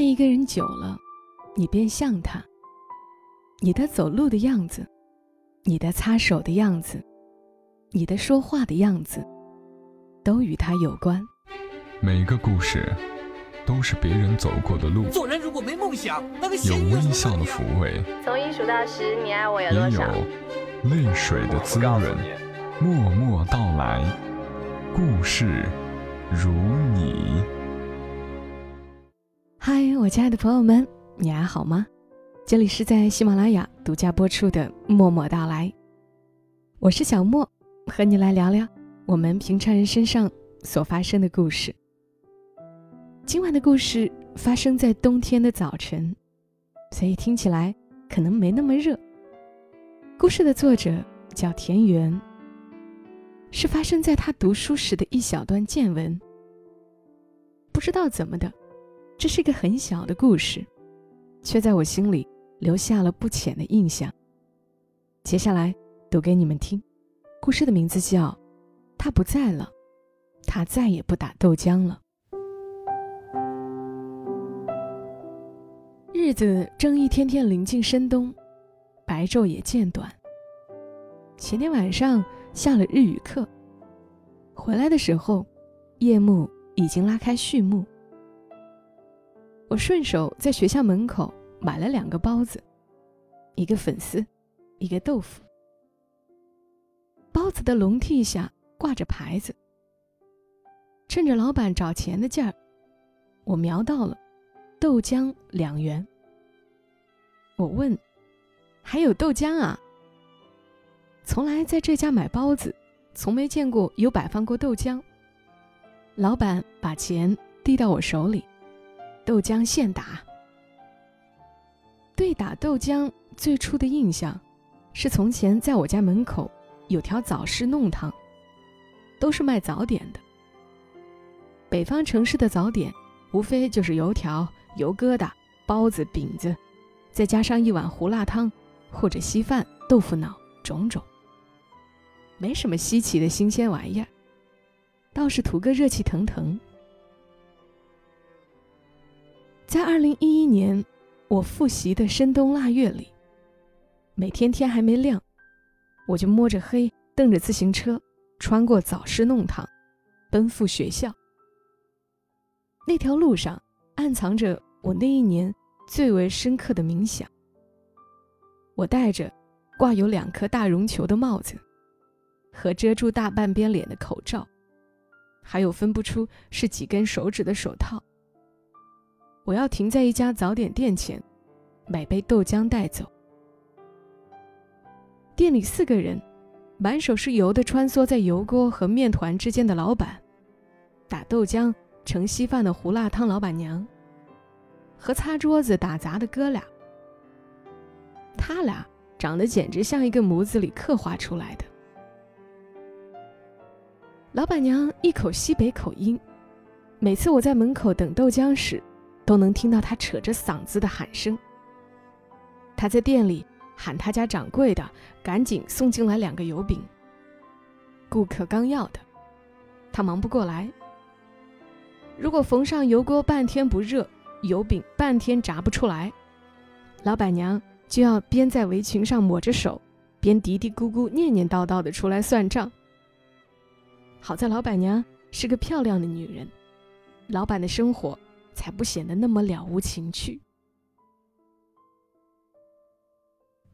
爱一个人久了，你便像他。你的走路的样子，你的擦手的样子，你的说话的样子，都与他有关。每个故事都是别人走过的路。做人如果没梦想，那个有微笑的抚慰，从一数到十，你爱我有也有多少？泪水的滋润。默默到来，故事如你。嗨，我亲爱的朋友们，你还好吗？这里是在喜马拉雅独家播出的《默默到来》，我是小莫，和你来聊聊我们平常人身上所发生的故事。今晚的故事发生在冬天的早晨，所以听起来可能没那么热。故事的作者叫田园，是发生在他读书时的一小段见闻。不知道怎么的，这是一个很小的故事，却在我心里留下了不浅的印象。接下来读给你们听，故事的名字叫《他不在了，他再也不打豆浆了》。日子正一天天临近深冬，白昼也渐短。前天晚上下了日语课，回来的时候，夜幕已经拉开序幕。我顺手在学校门口买了两个包子，一个粉丝，一个豆腐。包子的笼屉下挂着牌子，趁着老板找钱的劲儿，我瞄到了豆浆两元。我问：“还有豆浆啊？”从来在这家买包子，从没见过有摆放过豆浆。老板把钱递到我手里，豆浆现打。对打豆浆最初的印象，是从前在我家门口有条早市弄堂，都是卖早点的。北方城市的早点，无非就是油条、油疙瘩、包子、饼子，再加上一碗胡辣汤，或者稀饭、豆腐脑，种种。没什么稀奇的新鲜玩意儿，倒是图个热气腾腾。在二零一一年，我复习的深冬腊月里，每天天还没亮，我就摸着黑，蹬着自行车，穿过早市弄堂，奔赴学校。那条路上暗藏着我那一年最为深刻的冥想。我戴着挂有两颗大绒球的帽子。和遮住大半边脸的口罩，还有分不出是几根手指的手套。我要停在一家早点店前，买杯豆浆带走。店里四个人，满手是油的穿梭在油锅和面团之间的老板，打豆浆盛稀饭的胡辣汤老板娘，和擦桌子打杂的哥俩。他俩长得简直像一个模子里刻画出来的。老板娘一口西北口音，每次我在门口等豆浆时，都能听到他扯着嗓子的喊声。他在店里喊他家掌柜的赶紧送进来两个油饼。顾客刚要的，他忙不过来。如果逢上油锅半天不热，油饼半天炸不出来，老板娘就要边在围裙上抹着手，边嘀嘀咕咕、念念叨叨的出来算账。好在老板娘是个漂亮的女人，老板的生活才不显得那么了无情趣。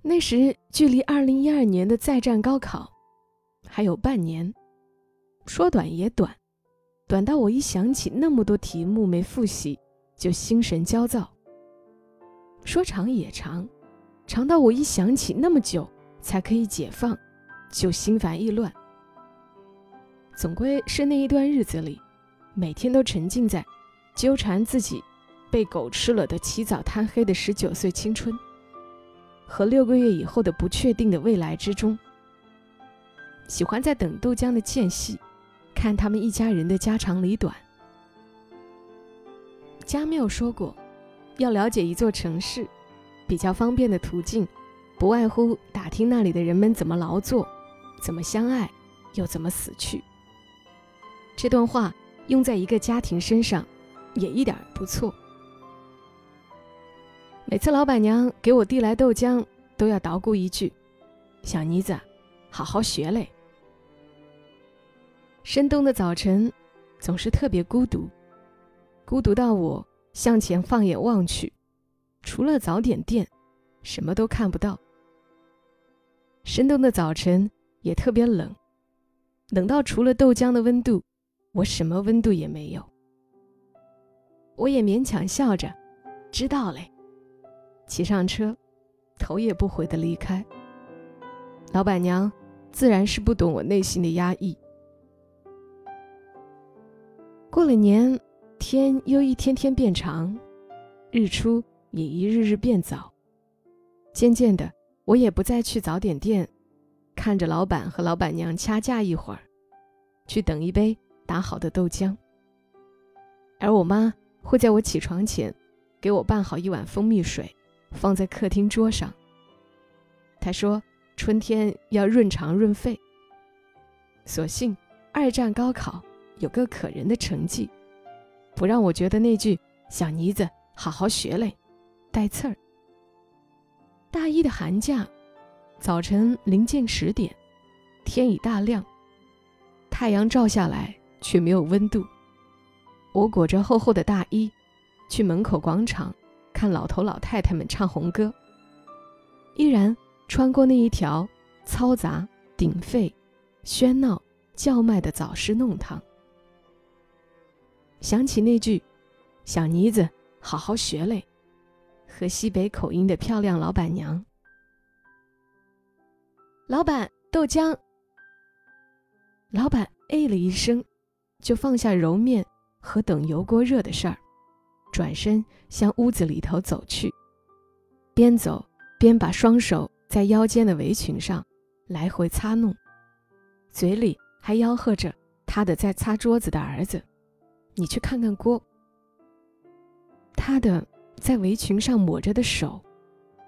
那时距离二零一二年的再战高考还有半年，说短也短，短到我一想起那么多题目没复习就心神焦躁；说长也长，长到我一想起那么久才可以解放，就心烦意乱。总归是那一段日子里，每天都沉浸在纠缠自己被狗吃了的起早贪黑的十九岁青春，和六个月以后的不确定的未来之中。喜欢在等豆浆的间隙，看他们一家人的家长里短。加缪说过，要了解一座城市，比较方便的途径，不外乎打听那里的人们怎么劳作，怎么相爱，又怎么死去。这段话用在一个家庭身上，也一点不错。每次老板娘给我递来豆浆，都要捣鼓一句：“小妮子，好好学嘞。”深冬的早晨，总是特别孤独，孤独到我向前放眼望去，除了早点店，什么都看不到。深冬的早晨也特别冷，冷到除了豆浆的温度，我什么温度也没有。我也勉强笑着，知道嘞。骑上车，头也不回的离开。老板娘自然是不懂我内心的压抑。过了年，天又一天天变长，日出也一日日变早。渐渐的，我也不再去早点店，看着老板和老板娘掐架一会儿，去等一杯打好的豆浆。而我妈会在我起床前，给我拌好一碗蜂蜜水，放在客厅桌上。他说：“春天要润肠润肺。”所幸二战高考。有个可人的成绩，不让我觉得那句“小妮子，好好学嘞”带刺儿。大一的寒假，早晨临近十点，天已大亮，太阳照下来却没有温度。我裹着厚厚的大衣，去门口广场看老头老太太们唱红歌，依然穿过那一条嘈杂、鼎沸、喧闹、叫卖的早市弄堂。想起那句“小妮子，好好学嘞”，和西北口音的漂亮老板娘。老板，豆浆。老板哎了一声，就放下揉面和等油锅热的事儿，转身向屋子里头走去，边走边把双手在腰间的围裙上来回擦弄，嘴里还吆喝着他的在擦桌子的儿子。你去看看锅。他的在围裙上抹着的手，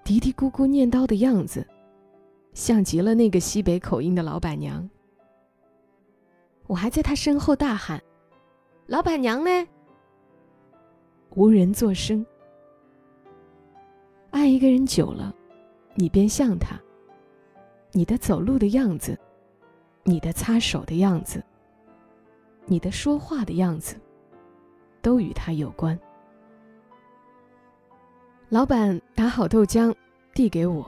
嘀嘀咕咕念叨的样子，像极了那个西北口音的老板娘。我还在他身后大喊：“老板娘呢？”无人作声。爱一个人久了，你便像他。你的走路的样子，你的擦手的样子，你的说话的样子。都与他有关。老板打好豆浆，递给我，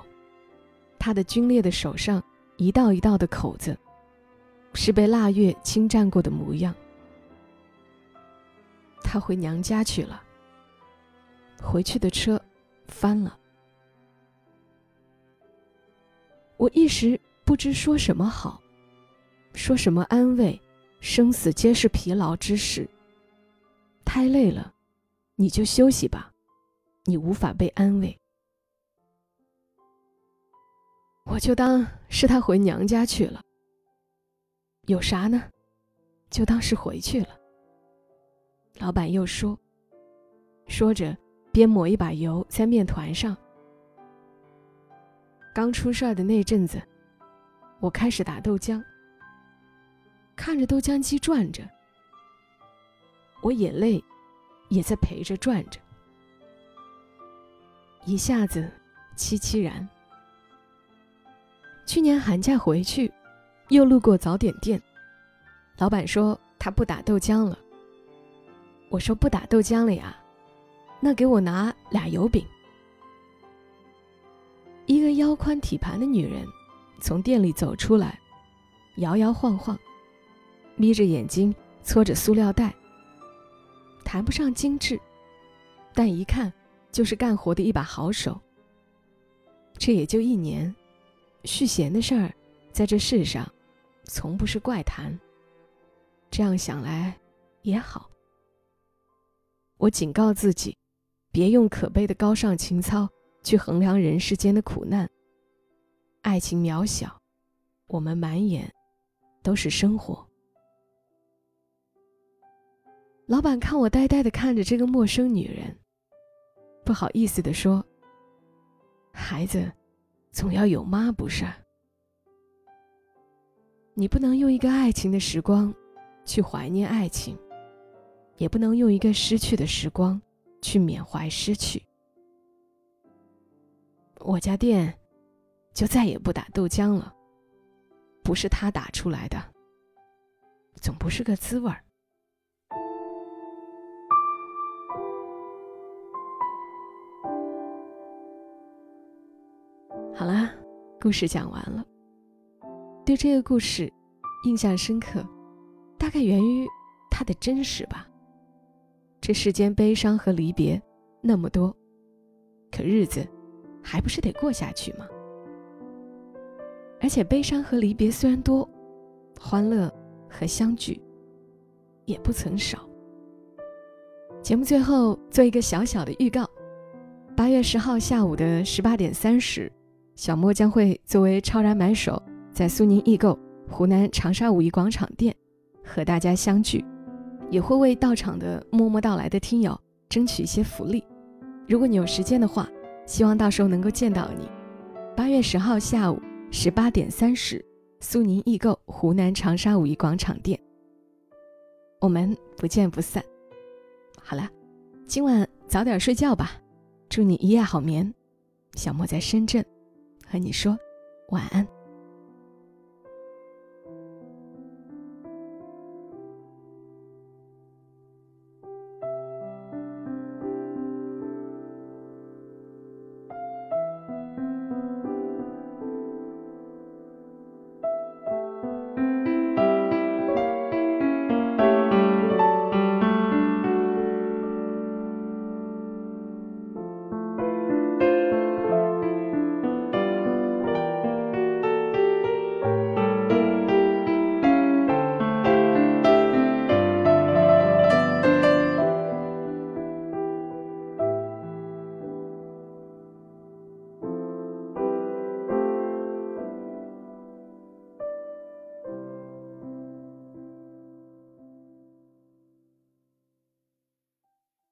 他的皲裂的手上一道一道的口子，是被腊月侵占过的模样。他回娘家去了。回去的车翻了。我一时不知说什么好，说什么安慰，生死皆是疲劳之事。太累了，你就休息吧，你无法被安慰。我就当是他回娘家去了。有啥呢？就当是回去了。老板又说，说着边抹一把油在面团上。刚出事儿的那阵子，我开始打豆浆，看着豆浆机转着。我眼泪也在陪着转着，一下子凄凄然。去年寒假回去，又路过早点店，老板说他不打豆浆了。我说不打豆浆了呀，那给我拿俩油饼。一个腰宽体盘的女人从店里走出来，摇摇晃晃，眯着眼睛搓着塑料袋。谈不上精致，但一看就是干活的一把好手。这也就一年，续弦的事儿，在这世上，从不是怪谈。这样想来也好。我警告自己，别用可悲的高尚情操去衡量人世间的苦难。爱情渺小，我们满眼都是生活。老板看我呆呆的看着这个陌生女人，不好意思的说：“孩子，总要有妈不是？你不能用一个爱情的时光，去怀念爱情，也不能用一个失去的时光，去缅怀失去。我家店就再也不打豆浆了。不是他打出来的，总不是个滋味儿。好啦，故事讲完了。对这个故事印象深刻，大概源于它的真实吧。这世间悲伤和离别那么多，可日子还不是得过下去吗？而且悲伤和离别虽然多，欢乐和相聚也不曾少。节目最后做一个小小的预告：八月十号下午的十八点三十，小莫将会作为超然买手，在苏宁易购湖南长沙五一广场店和大家相聚，也会为到场的默默到来的听友争取一些福利。如果你有时间的话，希望到时候能够见到你。八月十号下午。十八点三十，苏宁易购湖南长沙五一广场店，我们不见不散。好了，今晚早点睡觉吧，祝你一夜好眠。小莫在深圳，和你说晚安。